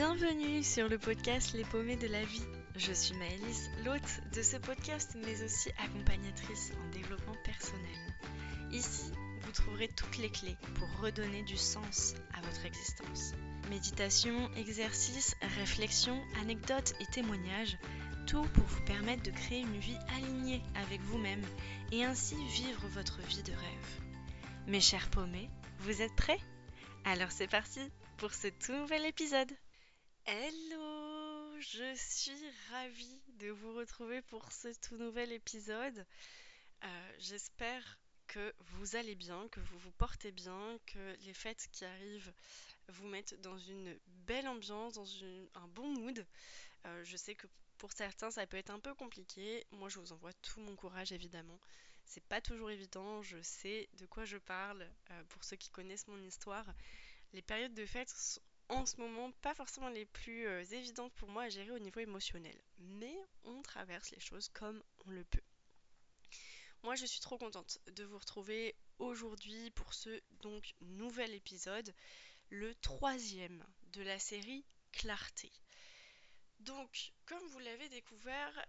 Bienvenue sur le podcast Les paumés de la vie. Je suis Maëlys, l'hôte de ce podcast, mais aussi accompagnatrice en développement personnel. Ici, vous trouverez toutes les clés pour redonner du sens à votre existence. Méditation, exercices, réflexions, anecdotes et témoignages, tout pour vous permettre de créer une vie alignée avec vous-même et ainsi vivre votre vie de rêve. Mes chers paumés, vous êtes prêts? Alors c'est parti pour ce tout nouvel épisode. Hello, je suis ravie de vous retrouver pour ce tout nouvel épisode. Euh, j'espère que vous allez bien, que vous vous portez bien, que les fêtes qui arrivent vous mettent dans une belle ambiance, dans un bon mood. Euh, je sais que pour certains ça peut être un peu compliqué. Moi je vous envoie tout mon courage évidemment. C'est pas toujours évident, je sais de quoi je parle. Euh, pour ceux qui connaissent mon histoire, les périodes de fête sont en ce moment pas forcément les plus euh, évidentes pour moi à gérer au niveau émotionnel. Mais on traverse les choses comme on le peut. Moi je suis trop contente de vous retrouver aujourd'hui pour ce donc nouvel épisode, le troisième de la série Clarté. Donc comme vous l'avez découvert,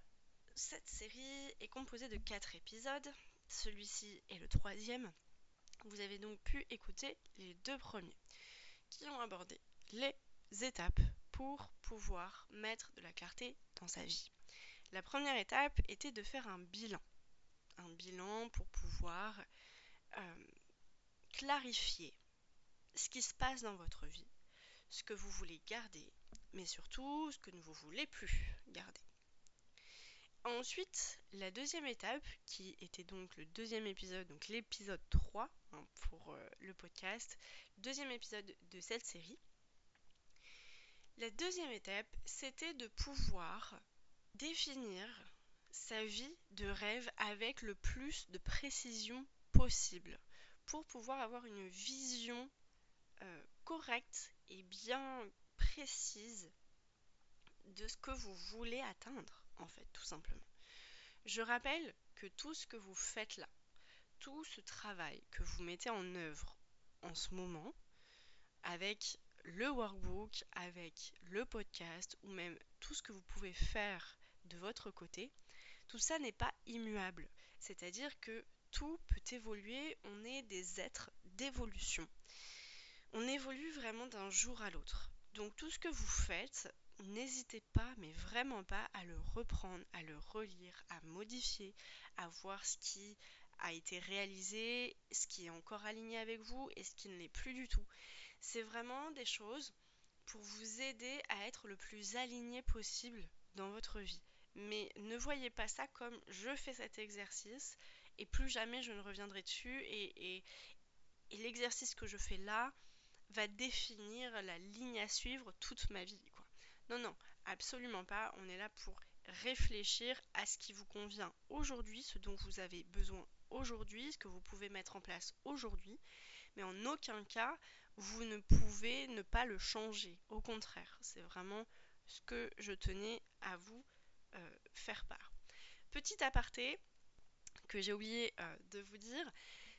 cette série est composée de quatre épisodes. Celui-ci est le troisième. Vous avez donc pu écouter les deux premiers qui ont abordé les étapes pour pouvoir mettre de la clarté dans sa vie. La première étape était de faire un bilan. Un bilan pour pouvoir euh, clarifier ce qui se passe dans votre vie, ce que vous voulez garder, mais surtout ce que ne vous voulez plus garder. Ensuite, la deuxième étape, qui était donc le deuxième épisode, donc l'épisode 3 hein, pour euh, le podcast, deuxième épisode de cette série. La deuxième étape, c'était de pouvoir définir sa vie de rêve avec le plus de précision possible pour pouvoir avoir une vision euh, correcte et bien précise de ce que vous voulez atteindre en fait, tout simplement. Je rappelle que tout ce que vous faites là, tout ce travail que vous mettez en œuvre en ce moment, avec le workbook, avec le podcast, ou même tout ce que vous pouvez faire de votre côté, tout ça n'est pas immuable. C'est-à-dire que tout peut évoluer, on est des êtres d'évolution. On évolue vraiment d'un jour à l'autre. Donc tout ce que vous faites, n'hésitez pas, mais vraiment pas, à le reprendre, à le relire, à modifier, à voir ce qui a été réalisé, ce qui est encore aligné avec vous et ce qui ne l'est plus du tout. C'est vraiment des choses pour vous aider à être le plus aligné possible dans votre vie. Mais ne voyez pas ça comme je fais cet exercice et plus jamais je ne reviendrai dessus et, l'exercice que je fais là va définir la ligne à suivre toute ma vie. Non, non, absolument pas. On est là pour réfléchir à ce qui vous convient aujourd'hui, ce dont vous avez besoin aujourd'hui, ce que vous pouvez mettre en place aujourd'hui. Mais en aucun cas, vous ne pouvez ne pas le changer. Au contraire, c'est vraiment ce que je tenais à vous euh, faire part. Petit aparté que j'ai oublié euh, de vous dire,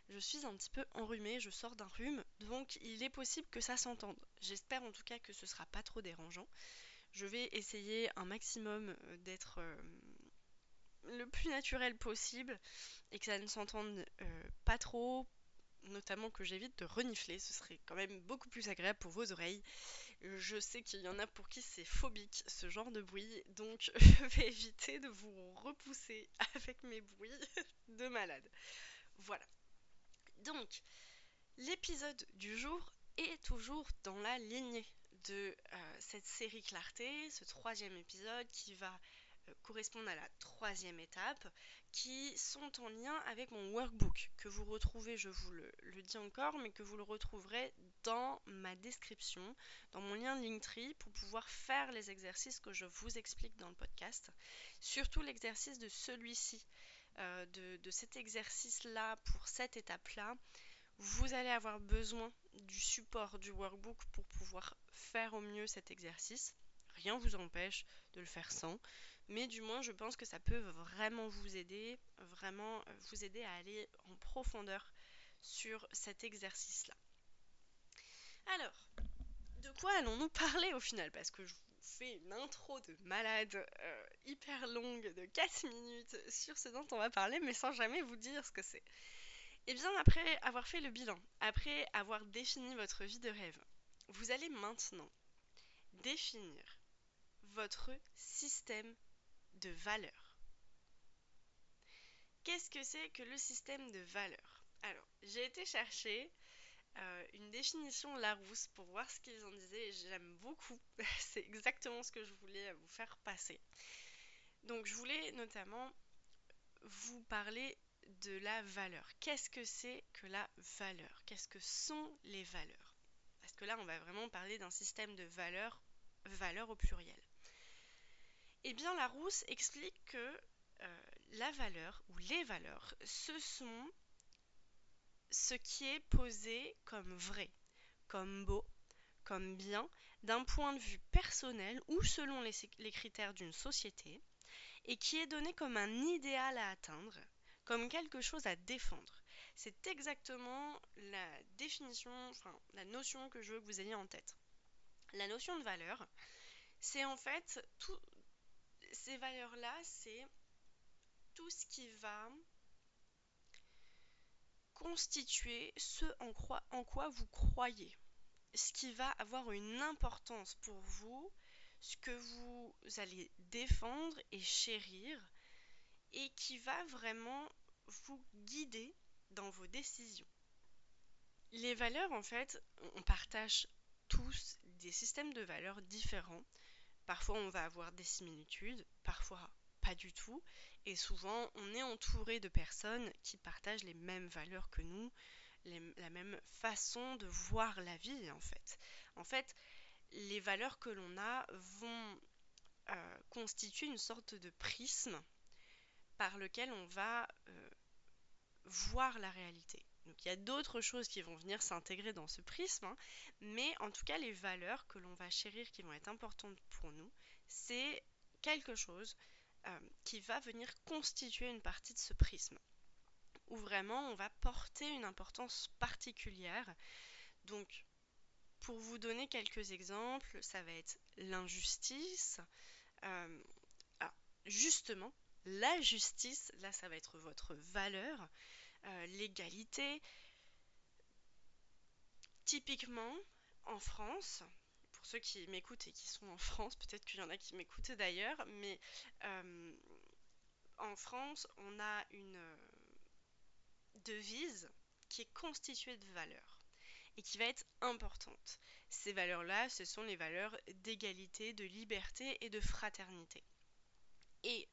je suis un petit peu enrhumée, je sors d'un rhume, donc il est possible que ça s'entende. J'espère en tout cas que ce sera pas trop dérangeant. Je vais essayer un maximum euh, d'être le plus naturel possible et que ça ne s'entende pas trop, notamment que j'évite de renifler, ce serait quand même beaucoup plus agréable pour vos oreilles. Je sais qu'il y en a pour qui c'est phobique ce genre de bruit, donc je vais éviter de vous repousser avec mes bruits de malade. Voilà. Donc, l'épisode du jour est toujours dans la lignée de euh, cette série Clarté, ce troisième épisode qui va correspondre à la troisième étape, qui sont en lien avec mon workbook, que vous retrouvez, je vous le, dis encore, mais que vous le retrouverez dans ma description, dans mon lien Linktree, pour pouvoir faire les exercices que je vous explique dans le podcast. Surtout l'exercice de celui-ci, euh, de, cet exercice-là, pour cette étape-là vous allez avoir besoin du support du workbook pour pouvoir faire au mieux cet exercice. Rien vous empêche de le faire sans, mais du moins je pense que ça peut vraiment vous aider, vraiment euh, vous aider à aller en profondeur sur cet exercice-là. Alors, de quoi allons-nous parler au final? Parce que je vous fais une intro de malade euh, hyper longue de 4 minutes sur ce dont on va parler, mais sans jamais vous dire ce que c'est. Et eh bien après avoir fait le bilan, après avoir défini votre vie de rêve, vous allez maintenant définir votre système de valeurs. Qu'est-ce que c'est que le système de valeurs Alors, j'ai été chercher euh, une définition Larousse pour voir ce qu'ils en disaient et j'aime beaucoup. c'est exactement ce que je voulais vous faire passer. Donc, je voulais notamment vous parler de la valeur. Qu'est-ce que c'est que la valeur? Qu'est-ce que sont les valeurs? Parce que là, on va vraiment parler d'un système de valeurs, valeurs au pluriel. Eh bien, Larousse explique que euh, la valeur ou les valeurs, ce sont ce qui est posé comme vrai, comme beau, comme bien, d'un point de vue personnel ou selon les, les critères d'une société, et qui est donné comme un idéal à atteindre, comme quelque chose à défendre. C'est exactement la définition, enfin la notion que je veux que vous ayez en tête. La notion de valeur, c'est en fait tout, ces valeurs-là, c'est tout ce qui va constituer ce en quoi, en quoi vous croyez, ce qui va avoir une importance pour vous, ce que vous allez défendre et chérir, et qui va vraiment vous guider dans vos décisions. Les valeurs, en fait, on partage tous des systèmes de valeurs différents. Parfois, on va avoir des similitudes, parfois pas du tout. Et souvent, on est entouré de personnes qui partagent les mêmes valeurs que nous, la même façon de voir la vie, en fait. En fait, les valeurs que l'on a vont euh, constituer une sorte de prisme par lequel on va euh, voir la réalité. Donc il y a d'autres choses qui vont venir s'intégrer dans ce prisme, hein, mais en tout cas les valeurs que l'on va chérir qui vont être importantes pour nous, c'est quelque chose euh, qui va venir constituer une partie de ce prisme, où vraiment on va porter une importance particulière. Donc pour vous donner quelques exemples, ça va être l'injustice. Euh, justement, la justice, là ça va être votre valeur. Euh, l'égalité. Typiquement, en France, pour ceux qui m'écoutent et qui sont en France, peut-être qu'il y en a qui m'écoutent d'ailleurs, mais euh, en France, on a une euh, devise qui est constituée de valeurs et qui va être importante. Ces valeurs-là, ce sont les valeurs d'égalité, de liberté et de fraternité. Et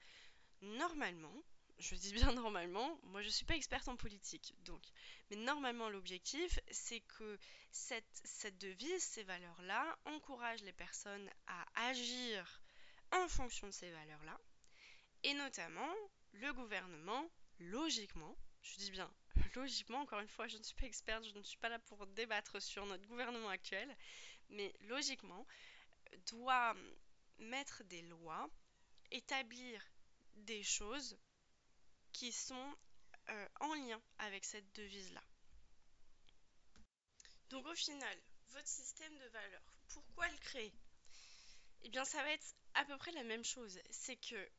normalement, je dis bien normalement, moi je suis pas experte en politique, donc, mais normalement l'objectif c'est que cette, cette devise, ces valeurs-là, encouragent les personnes à agir en fonction de ces valeurs-là, et notamment le gouvernement, logiquement, je dis bien logiquement, encore une fois, je ne suis pas experte, je ne suis pas là pour débattre sur notre gouvernement actuel, mais logiquement, doit mettre des lois, établir des choses qui sont euh, en lien avec cette devise-là. Donc au final, votre système de valeurs, pourquoi le créer? Eh bien ça va être à peu près la même chose. C'est que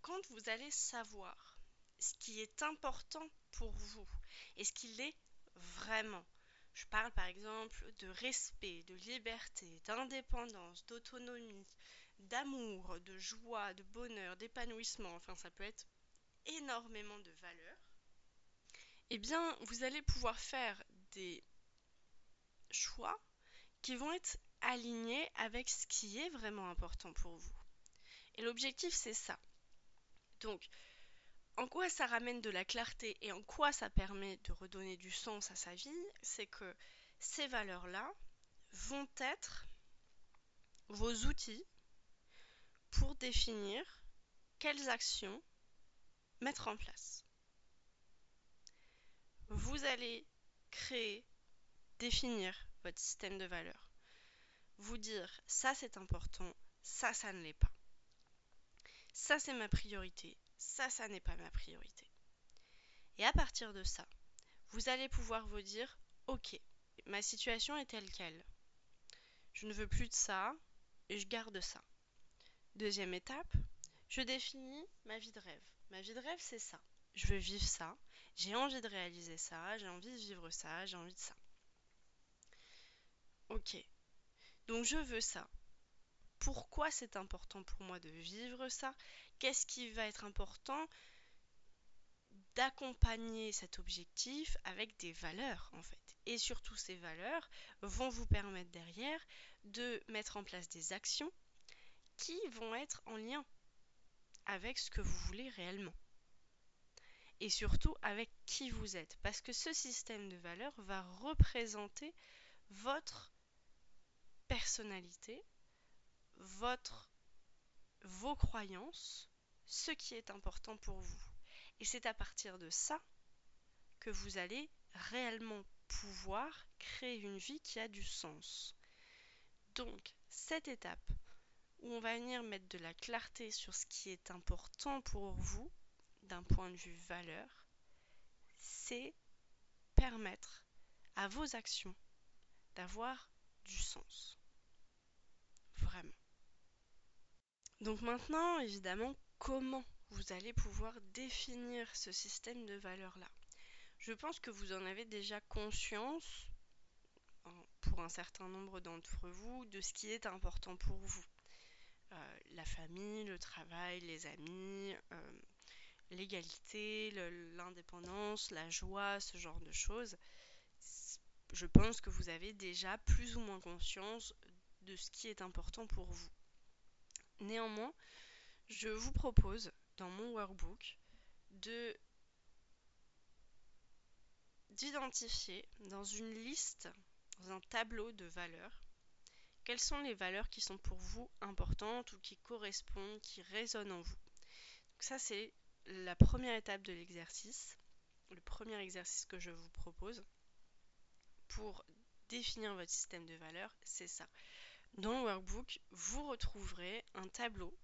quand vous allez savoir ce qui est important pour vous et ce qu'il est vraiment, je parle par exemple de respect, de liberté, d'indépendance, d'autonomie, d'amour, de joie, de bonheur, d'épanouissement, enfin ça peut être énormément de valeur, eh bien, vous allez pouvoir faire des choix qui vont être alignés avec ce qui est vraiment important pour vous. Et l'objectif, c'est ça. Donc, en quoi ça ramène de la clarté et en quoi ça permet de redonner du sens à sa vie, c'est que ces valeurs-là vont être vos outils pour définir quelles actions mettre en place. Vous allez créer, définir votre système de valeurs. Vous dire ça c'est important, ça ça ne l'est pas. Ça c'est ma priorité, ça ça n'est pas ma priorité. Et à partir de ça, vous allez pouvoir vous dire ok, ma situation est telle qu'elle. je ne veux plus de ça et je garde ça. Deuxième étape, je définis ma vie de rêve. Ma vie de rêve, c'est ça. Je veux vivre ça. J'ai envie de réaliser ça. J'ai envie de vivre ça. J'ai envie de ça. Ok. Donc je veux ça. Pourquoi c'est important pour moi de vivre ça? Qu'est-ce qui va être important d'accompagner cet objectif avec des valeurs en fait? Et surtout ces valeurs vont vous permettre derrière de mettre en place des actions qui vont être en lien avec ce que vous voulez réellement. Et surtout avec qui vous êtes. Parce que ce système de valeurs va représenter votre personnalité, votre, vos croyances, ce qui est important pour vous. Et c'est à partir de ça que vous allez réellement pouvoir créer une vie qui a du sens. Donc, cette étape où on va venir mettre de la clarté sur ce qui est important pour vous d'un point de vue valeur, c'est permettre à vos actions d'avoir du sens. Vraiment. Donc maintenant, évidemment, comment vous allez pouvoir définir ce système de valeurs-là? Je pense que vous en avez déjà conscience, pour un certain nombre d'entre vous, de ce qui est important pour vous. Euh, la famille, le travail, les amis, euh, l'égalité, l'indépendance, la joie, ce genre de choses. Je pense que vous avez déjà plus ou moins conscience de ce qui est important pour vous. Néanmoins, je vous propose dans mon workbook de d'identifier dans une liste, dans un tableau de valeurs, quelles sont les valeurs qui sont pour vous importantes ou qui correspondent, qui résonnent en vous? Ça c'est la première étape de l'exercice, le premier exercice que je vous propose pour définir votre système de valeurs, c'est ça. Dans le workbook, vous retrouverez un tableau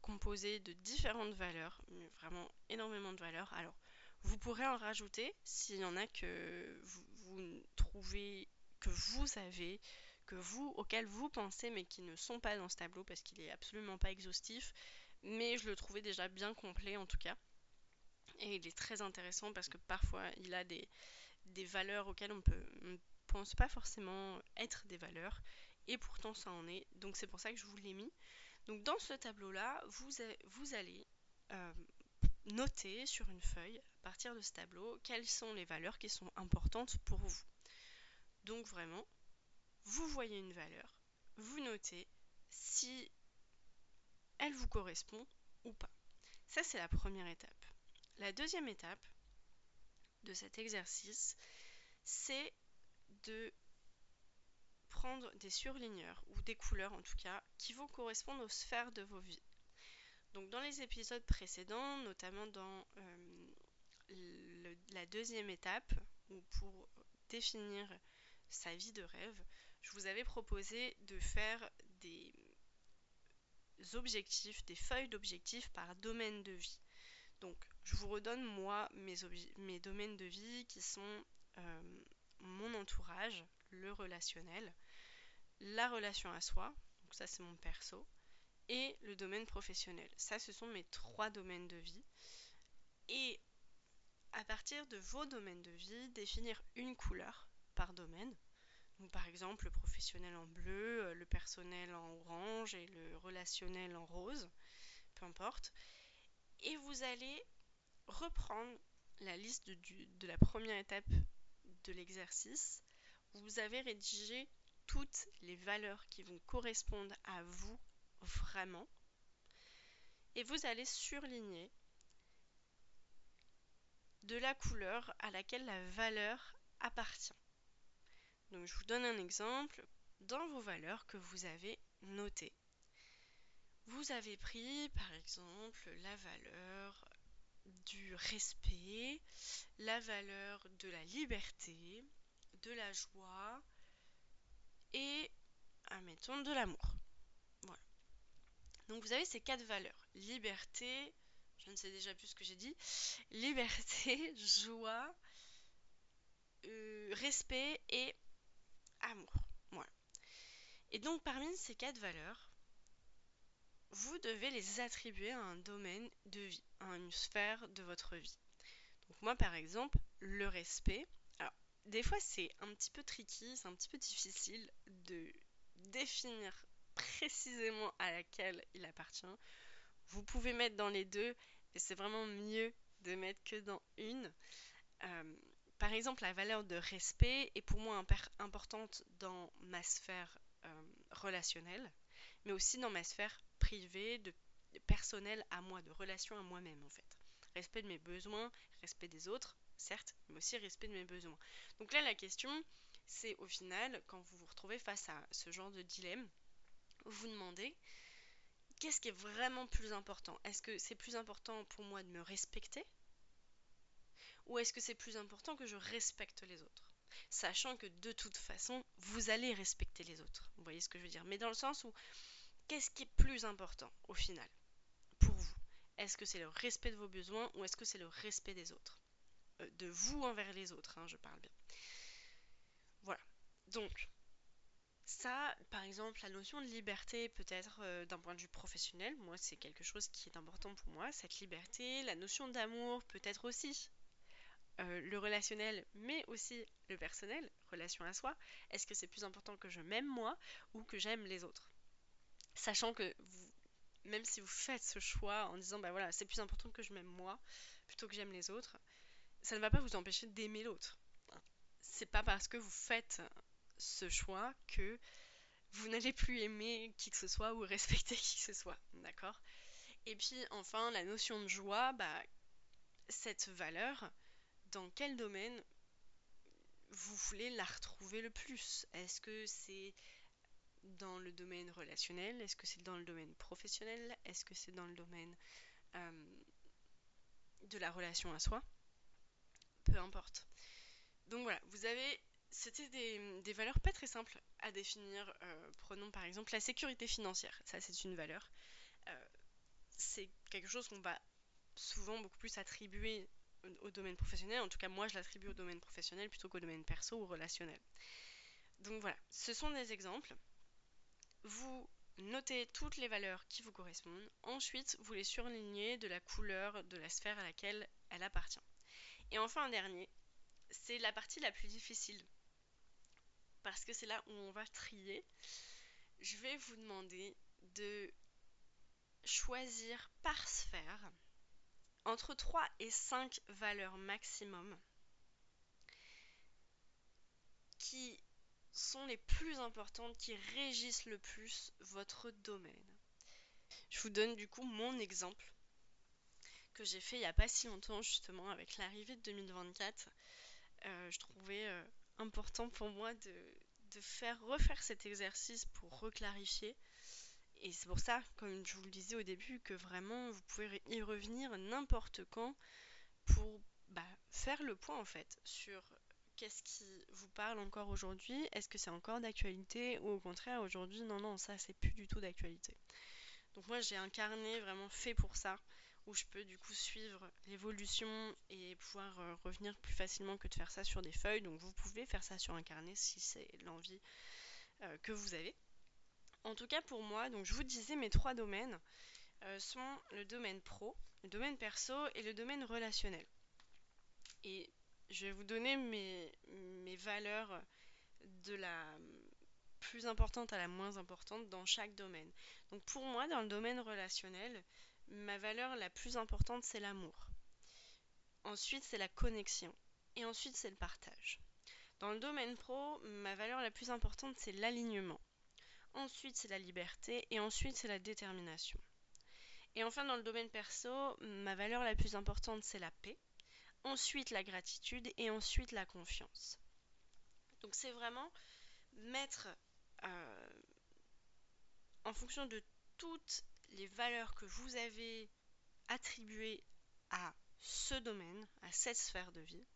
composé de différentes valeurs, vraiment énormément de valeurs. Alors, vous pourrez en rajouter s'il y en a que vous, trouvez, que vous avez, que vous, auxquels vous pensez, mais qui ne sont pas dans ce tableau parce qu'il est absolument pas exhaustif. Mais je le trouvais déjà bien complet en tout cas. Et il est très intéressant parce que parfois il a des, des valeurs auxquelles on peut pense pas forcément être des valeurs et pourtant ça en est. Donc c'est pour ça que je vous l'ai mis. Donc dans ce tableau-là, vous, vous, allez euh, noter sur une feuille, à partir de ce tableau, quelles sont les valeurs qui sont importantes pour vous. Donc vraiment, vous voyez une valeur, vous notez si elle vous correspond ou pas. Ça, c'est la première étape. La deuxième étape de cet exercice, c'est de prendre des surligneurs ou des couleurs en tout cas qui vont correspondre aux sphères de vos vies. Donc dans les épisodes précédents, notamment dans euh, la deuxième étape, ou pour définir sa vie de rêve, je vous avais proposé de faire des objectifs, des feuilles d'objectifs par domaine de vie. Donc je vous redonne moi mes, domaines de vie qui sont euh, mon entourage, le relationnel, la relation à soi, donc ça c'est mon perso, et le domaine professionnel. Ça, ce sont mes trois domaines de vie. Et à partir de vos domaines de vie, définir une couleur par domaine. Par exemple, le professionnel en bleu, euh, le personnel en orange et le relationnel en rose, peu importe. Et vous allez reprendre la liste de la première étape de l'exercice. Vous avez rédigé toutes les valeurs qui vont correspondre à vous vraiment. Et vous allez surligner de la couleur à laquelle la valeur appartient. Donc je vous donne un exemple. Dans vos valeurs que vous avez notées, vous avez pris par exemple la valeur du respect, la valeur de la liberté, de la joie et, admettons, de l'amour. Voilà. Donc vous avez ces quatre valeurs. Liberté, je ne sais déjà plus ce que j'ai dit. Liberté, joie, euh, respect et amour. Voilà. Et donc parmi ces quatre valeurs, vous devez les attribuer à un domaine de vie, à une sphère de votre vie. Donc moi par exemple, le respect, alors des fois c'est un petit peu tricky, c'est un petit peu difficile de définir précisément à laquelle il appartient. Vous pouvez mettre dans les deux, et c'est vraiment mieux de mettre que dans une. Euh, par exemple, la valeur de respect est pour moi importante dans ma sphère euh, relationnelle, mais aussi dans ma sphère privée, de, personnelle à moi, de relation à moi-même en fait. Respect de mes besoins, respect des autres, certes, mais aussi respect de mes besoins. Donc là, la question, c'est au final, quand vous vous retrouvez face à ce genre de dilemme, vous demandez qu'est-ce qui est vraiment plus important? Est-ce que c'est plus important pour moi de me respecter Ou est-ce que c'est plus important que je respecte les autres? Sachant que de toute façon, vous allez respecter les autres. Vous voyez ce que je veux dire? Mais dans le sens où, qu'est-ce qui est plus important au final pour vous? Est-ce que c'est le respect de vos besoins ou est-ce que c'est le respect des autres? Euh, De vous envers les autres, hein, je parle bien. Voilà. Donc, ça, par exemple, la notion de liberté, peut-être euh, d'un point de vue professionnel, moi c'est quelque chose qui est important pour moi, cette liberté, la notion d'amour, peut-être aussi. Euh, le relationnel, mais aussi le personnel, relation à soi. Est-ce que c'est plus important que je m'aime moi ou que j'aime les autres? Sachant que même si vous faites ce choix en disant bah voilà c'est plus important que je m'aime moi plutôt que j'aime les autres, ça ne va pas vous empêcher d'aimer l'autre. C'est pas parce que vous faites ce choix que vous n'allez plus aimer qui que ce soit ou respecter qui que ce soit, d'accord? Et puis enfin, la notion de joie, bah, cette valeur, dans quel domaine vous voulez la retrouver le plus? Est-ce que c'est dans le domaine relationnel? Est-ce que c'est dans le domaine professionnel? Est-ce que c'est dans le domaine euh, de la relation à soi? Peu importe. Donc voilà, vous avez c'était des, valeurs pas très simples à définir. Euh, prenons par exemple la sécurité financière. Ça, c'est une valeur. Euh, c'est quelque chose qu'on va souvent beaucoup plus attribuer au, domaine professionnel. En tout cas, moi, je l'attribue au domaine professionnel plutôt qu'au domaine perso ou relationnel. Donc voilà, ce sont des exemples. Vous notez toutes les valeurs qui vous correspondent. Ensuite, vous les surlignez de la couleur de la sphère à laquelle elle appartient. Et enfin, un dernier, c'est la partie la plus difficile parce que c'est là où on va trier. Je vais vous demander de choisir par sphère entre 3 et 5 valeurs maximum qui sont les plus importantes, qui régissent le plus votre domaine. Je vous donne du coup mon exemple que j'ai fait il n'y a pas si longtemps justement avec l'arrivée de 2024. Euh, je trouvais euh, important pour moi de, faire refaire cet exercice pour reclarifier. Et c'est pour ça, comme je vous le disais au début, que vraiment vous pouvez y revenir n'importe quand pour bah, faire le point en fait sur qu'est-ce qui vous parle encore aujourd'hui, est-ce que c'est encore d'actualité ou au contraire aujourd'hui non non ça c'est plus du tout d'actualité. Donc moi j'ai un carnet vraiment fait pour ça où je peux du coup suivre l'évolution et pouvoir euh, revenir plus facilement que de faire ça sur des feuilles. Donc vous pouvez faire ça sur un carnet si c'est l'envie euh, que vous avez. En tout cas pour moi, donc je vous disais mes trois domaines euh, sont le domaine pro, le domaine perso et le domaine relationnel. Et je vais vous donner mes, mes valeurs de la plus importante à la moins importante dans chaque domaine. Donc pour moi, dans le domaine relationnel, ma valeur la plus importante, c'est l'amour. Ensuite, c'est la connexion. Et ensuite, c'est le partage. Dans le domaine pro, ma valeur la plus importante, c'est l'alignement. Ensuite, c'est la liberté. Et ensuite, c'est la détermination. Et enfin, dans le domaine perso, ma valeur la plus importante, c'est la paix. Ensuite, la gratitude. Et ensuite, la confiance. Donc, c'est vraiment mettre euh, en fonction de toutes les valeurs que vous avez attribuées à ce domaine, à cette sphère de vie,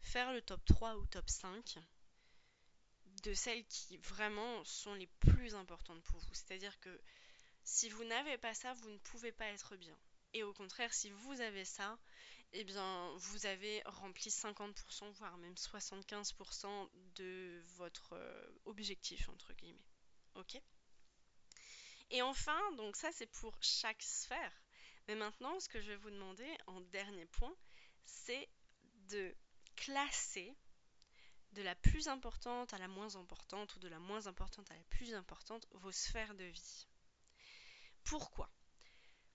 faire le top 3 ou top 5 de celles qui vraiment sont les plus importantes pour vous. C'est-à-dire que si vous n'avez pas ça, vous ne pouvez pas être bien. Et au contraire, si vous avez ça, eh bien, vous avez rempli 50%, voire même 75% de votre euh, objectif, entre guillemets. ok? Et enfin, donc ça c'est pour chaque sphère. Mais maintenant, ce que je vais vous demander en dernier point, c'est de classer de la plus importante à la moins importante ou de la moins importante à la plus importante vos sphères de vie. Pourquoi?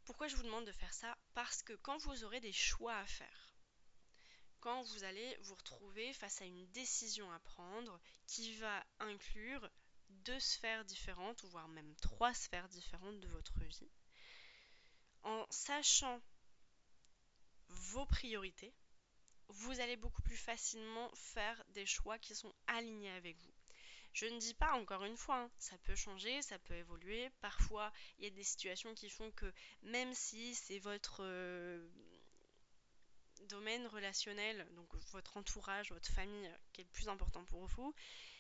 Pourquoi je vous demande de faire ça? Parce que quand vous aurez des choix à faire, quand vous allez vous retrouver face à une décision à prendre qui va inclure deux sphères différentes, voire même trois sphères différentes de votre vie, en sachant vos priorités, vous allez beaucoup plus facilement faire des choix qui sont alignés avec vous. Je ne dis pas encore une fois, hein, ça peut changer, ça peut évoluer. Parfois, il y a des situations qui font que même si c'est votre euh, domaine relationnel, donc votre entourage, votre famille qui est le plus important pour vous,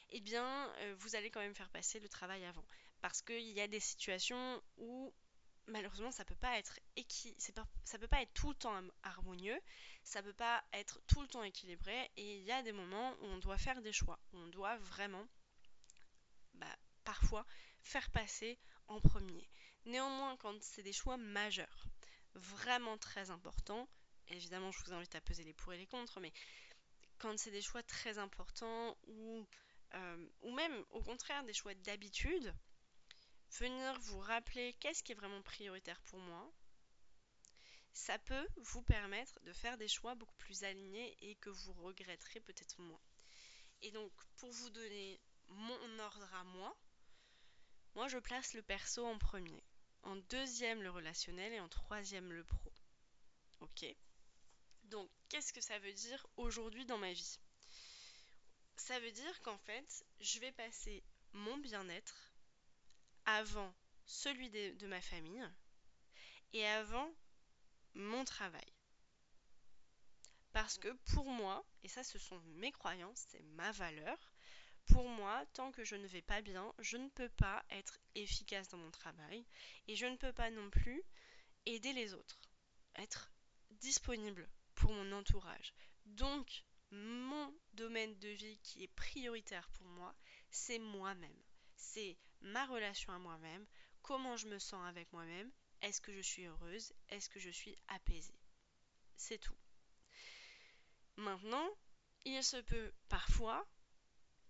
eh bien, euh, vous allez quand même faire passer le travail avant. Parce qu'il y a des situations où malheureusement ça peut pas être ça peut pas être tout le temps harmonieux, ça peut pas être tout le temps équilibré et il y a des moments où on doit faire des choix, on doit vraiment bah, parfois faire passer en premier. Néanmoins, quand c'est des choix majeurs, vraiment très importants, évidemment je vous invite à peser les pour et les contre, mais quand c'est des choix très importants ou, euh, ou même au contraire des choix d'habitude, venir vous rappeler qu'est-ce qui est vraiment prioritaire pour moi, ça peut vous permettre de faire des choix beaucoup plus alignés et que vous regretterez peut-être moins. Et donc, pour vous donner mon ordre à moi, moi je place le perso en premier, en deuxième le relationnel et en troisième le pro. Ok? Donc, qu'est-ce que ça veut dire aujourd'hui dans ma vie? Ça veut dire qu'en fait, je vais passer mon bien-être avant celui de, ma famille et avant mon travail. Parce que pour moi, et ça ce sont mes croyances, c'est ma valeur, pour moi, tant que je ne vais pas bien, je ne peux pas être efficace dans mon travail et je ne peux pas non plus aider les autres, être disponible pour mon entourage. Donc, mon domaine de vie qui est prioritaire pour moi, c'est moi-même. C'est ma relation à moi-même, comment je me sens avec moi-même, est-ce que je suis heureuse, est-ce que je suis apaisée. C'est tout. Maintenant, il se peut parfois,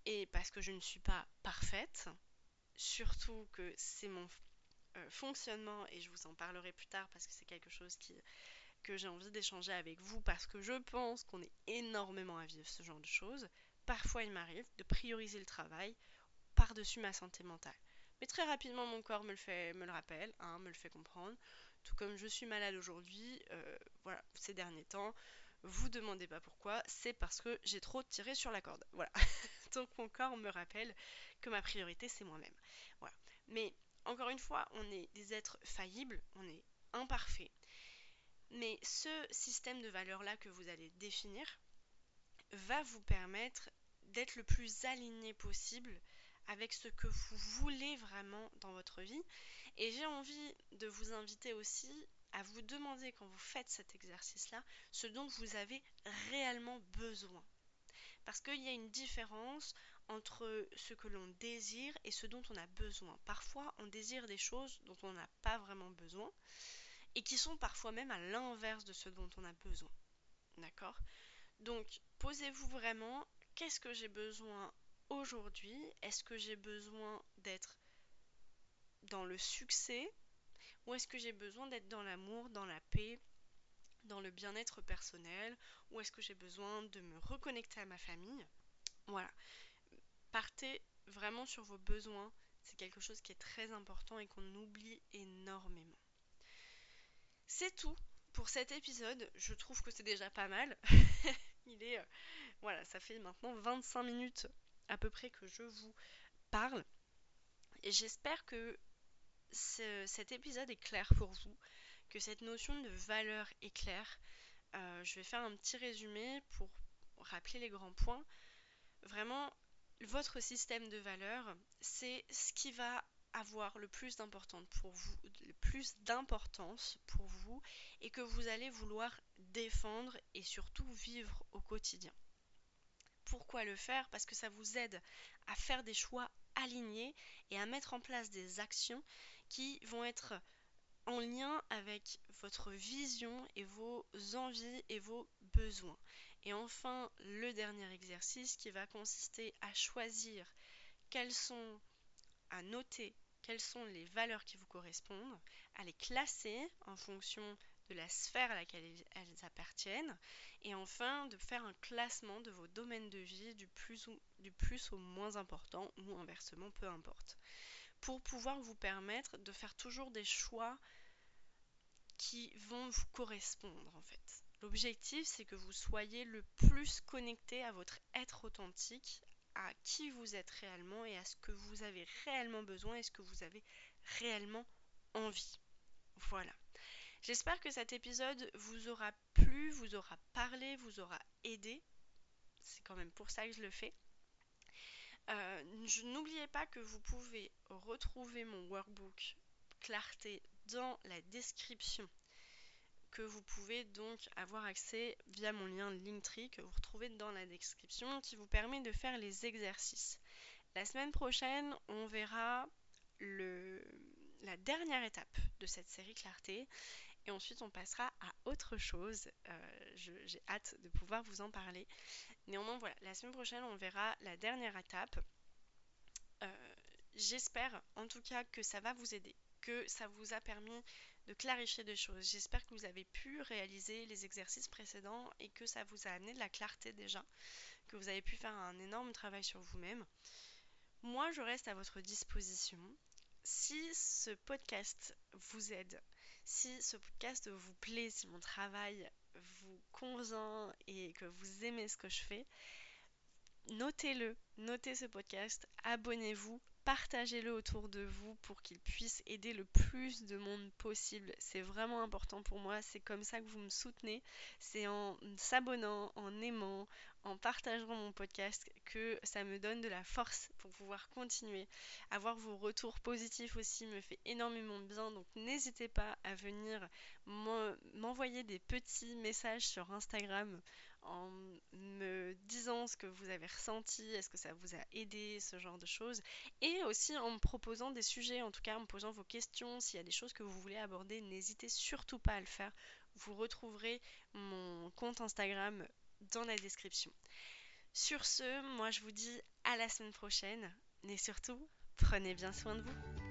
et parce que je ne suis pas parfaite, surtout que c'est mon euh, fonctionnement, et je vous en parlerai plus tard parce que c'est quelque chose que j'ai envie d'échanger avec vous, parce que je pense qu'on est énormément à vivre ce genre de choses. Parfois, il m'arrive de prioriser le travail par-dessus ma santé mentale. Mais très rapidement, mon corps me le, fait, me le rappelle, hein, me le fait comprendre. Tout comme je suis malade aujourd'hui, euh, voilà, ces derniers temps, vous demandez pas pourquoi, c'est parce que j'ai trop tiré sur la corde. Voilà. Donc mon corps me rappelle que ma priorité c'est moi-même. Voilà. Mais encore une fois, on est des êtres faillibles, on est imparfaits. Mais ce système de valeurs-là que vous allez définir va vous permettre d'être le plus aligné possible avec ce que vous voulez vraiment dans votre vie. Et j'ai envie de vous inviter aussi à vous demander quand vous faites cet exercice-là ce dont vous avez réellement besoin. Parce qu'il y a une différence entre ce que l'on désire et ce dont on a besoin. Parfois, on désire des choses dont on n'a pas vraiment besoin et qui sont parfois même à l'inverse de ce dont on a besoin. D'accord? Donc, posez-vous vraiment qu'est-ce que j'ai besoin aujourd'hui, est-ce que j'ai besoin d'être dans le succès ou est-ce que j'ai besoin d'être dans l'amour, dans la paix, dans le bien-être personnel ou est-ce que j'ai besoin de me reconnecter à ma famille? Voilà. Partez vraiment sur vos besoins. C'est quelque chose qui est très important et qu'on oublie énormément. C'est tout pour cet épisode. Je trouve que c'est déjà pas mal. Il est. Euh, voilà, ça fait maintenant 25 minutes à peu près que je vous parle. J'espère que cet épisode est clair pour vous, que cette notion de valeur est claire. Euh, je vais faire un petit résumé pour rappeler les grands points. Vraiment, votre système de valeurs, c'est ce qui va avoir le plus d'importance pour vous, le plus d'importance pour vous et que vous allez vouloir défendre et surtout vivre au quotidien. Pourquoi le faire Parce que ça vous aide à faire des choix aligner et à mettre en place des actions qui vont être en lien avec votre vision et vos envies et vos besoins. Et enfin, le dernier exercice qui va consister à choisir quelles sont, à noter quelles sont les valeurs qui vous correspondent, à les classer en fonction de la sphère à laquelle elles appartiennent, et enfin de faire un classement de vos domaines de vie du plus, du plus au moins important, ou inversement, peu importe, pour pouvoir vous permettre de faire toujours des choix qui vont vous correspondre en fait. L'objectif, c'est que vous soyez le plus connecté à votre être authentique, à qui vous êtes réellement et à ce que vous avez réellement besoin et ce que vous avez réellement envie. Voilà. J'espère que cet épisode vous aura plu, vous aura parlé, vous aura aidé. C'est quand même pour ça que je le fais. Euh, n'oubliez pas que vous pouvez retrouver mon workbook clarté dans la description que vous pouvez donc avoir accès via mon lien Linktree que vous retrouvez dans la description qui vous permet de faire les exercices. La semaine prochaine, on verra la dernière étape de cette série Clarté et ensuite on passera à autre chose. Euh, j'ai hâte de pouvoir vous en parler. Néanmoins, voilà, la semaine prochaine, on verra la dernière étape. Euh, j'espère en tout cas que ça va vous aider, que ça vous a permis de clarifier des choses. J'espère que vous avez pu réaliser les exercices précédents et que ça vous a amené de la clarté déjà, que vous avez pu faire un énorme travail sur vous-même. Moi, je reste à votre disposition. Si ce podcast vous aide, si ce podcast vous plaît, si mon travail vous convient et que vous aimez ce que je fais, notez-le, notez ce podcast, abonnez-vous, partagez-le autour de vous pour qu'il puisse aider le plus de monde possible. C'est vraiment important pour moi. C'est comme ça que vous me soutenez. C'est en s'abonnant, en aimant, en partageant mon podcast que ça me donne de la force pour pouvoir continuer. Avoir vos retours positifs aussi me fait énormément bien. Donc n'hésitez pas à venir m'envoyer des petits messages sur Instagram en me disant ce que vous avez ressenti, est-ce que ça vous a aidé, ce genre de choses. Et aussi en me proposant des sujets, en tout cas en me posant vos questions, s'il y a des choses que vous voulez aborder, n'hésitez surtout pas à le faire. Vous retrouverez mon compte Instagram dans la description. Sur ce, moi je vous dis à la semaine prochaine, mais surtout, prenez bien soin de vous.